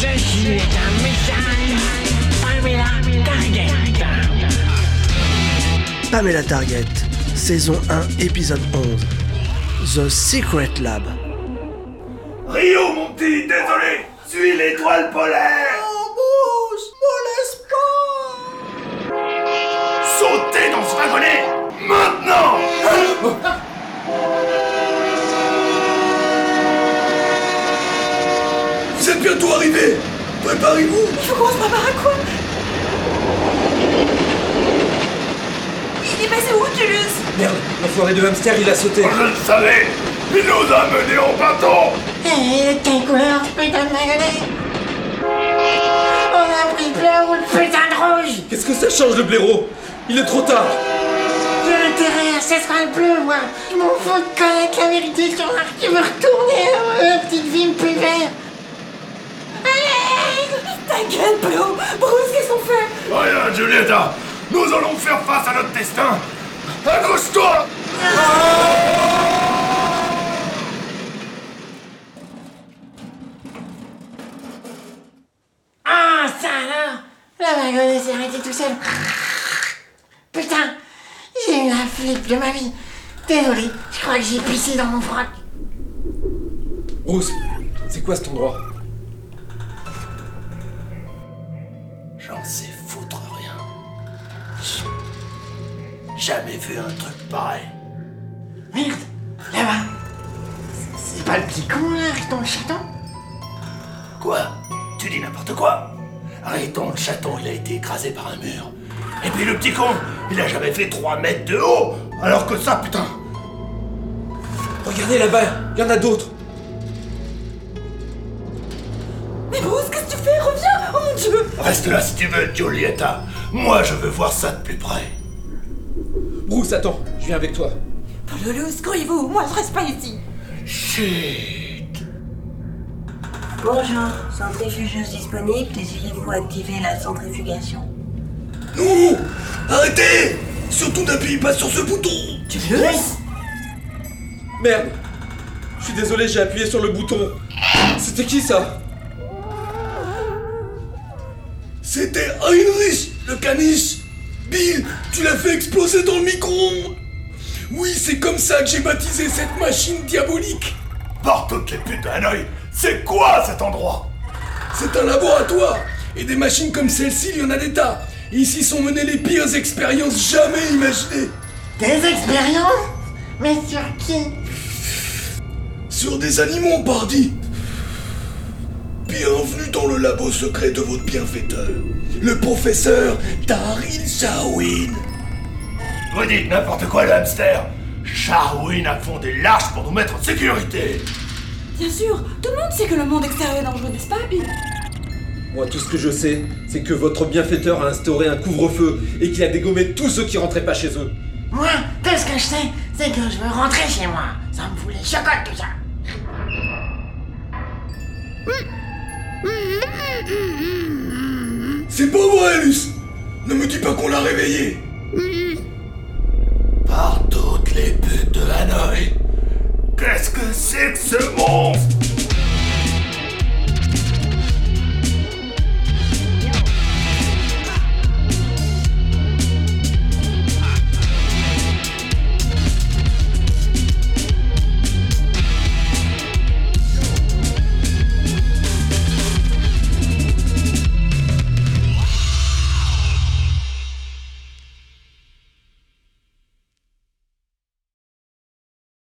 Ceci est un message Pamela Target. Pamela Target, saison 1, épisode 11. The Secret Lab. Rio, mon petit, désolé Suis l'étoile polaire Êtes bientôt arrivés Préparez-vous. Faut qu'on se prépare à quoi? Il est passé où, Tulus Merde, l'enfoiré de hamster, il a sauté. Je le savais. Il nous a menés en bâton Hé, quelle couleur, putain de magasin On a pris bleu ou le putain de rouge. Qu'est-ce que ça change le blaireau? Il est trop tard. Intérêt, ce sera le bleu, moi. Je m'en fous de connaître la vérité sur l'arc, je veux retourner à ma petite vie plus verte Allez Ta gueule, Plo Bruce, qu'est-ce qu'on fait Nous allons faire face à notre destin Accroche-toi Ah, ça alors Le wagonnet s'est arrêté tout seul. Putain, j'ai eu la flip de ma vie. Désolé, je crois que j'ai pissé dans mon froc. Bruce, c'est quoi cet endroit? Jamais vu un truc pareil. Merde, là-bas. C'est pas le petit con là, dans le chaton? Quoi? Tu dis n'importe quoi Arrêtons, le chaton, il a été écrasé par un mur. Et puis le petit con, il a jamais fait 3 mètres de haut Alors que ça, putain Regardez là-bas, il y en a d'autres. Mais Bruce, qu'est-ce que tu fais? Reviens Oh mon dieu Reste là si tu veux, Giulietta. Moi, je veux voir ça de plus près. Bruce, attends, je viens avec toi. Polo, secouez-vous. Moi, je reste pas ici. Chut. Bonjour, centrifugeuse disponible, désirez-vous activer la centrifugation? Non Arrêtez. Surtout n'appuyez pas sur ce bouton. Tulus Merde. Je suis désolé, j'ai appuyé sur le bouton. C'était qui ça? C'était Heinrich, le caniche Bill, tu l'as fait exploser dans le micro-ondes. Oui, c'est comme ça que j'ai baptisé cette machine diabolique. Par toutes les putes de Hanoï, c'est quoi cet endroit? C'est un laboratoire. Et des machines comme celle-ci, il y en a des tas. Et ici sont menées les pires expériences jamais imaginées. Des expériences? Mais sur qui? Sur des animaux, pardi Bienvenue dans le labo secret de votre bienfaiteur, le professeur Daryl Shawin. Vous dites n'importe quoi, le hamster Shawin a fondé l'arche pour nous mettre en sécurité Bien sûr, tout le monde sait que le monde extérieur est dangereux, n'est-ce pas, Bill? Moi, tout ce que je sais, c'est que votre bienfaiteur a instauré un couvre-feu et qu'il a dégommé tous ceux qui rentraient pas chez eux. Moi, tout ce que je sais, c'est que je veux rentrer chez moi. Ça me fout les chocottes tout ça. C'est pas vrai, Luce. Ne me dis pas qu'on l'a réveillé. Par toutes les putes de Hanoï. Qu'est-ce que c'est que ce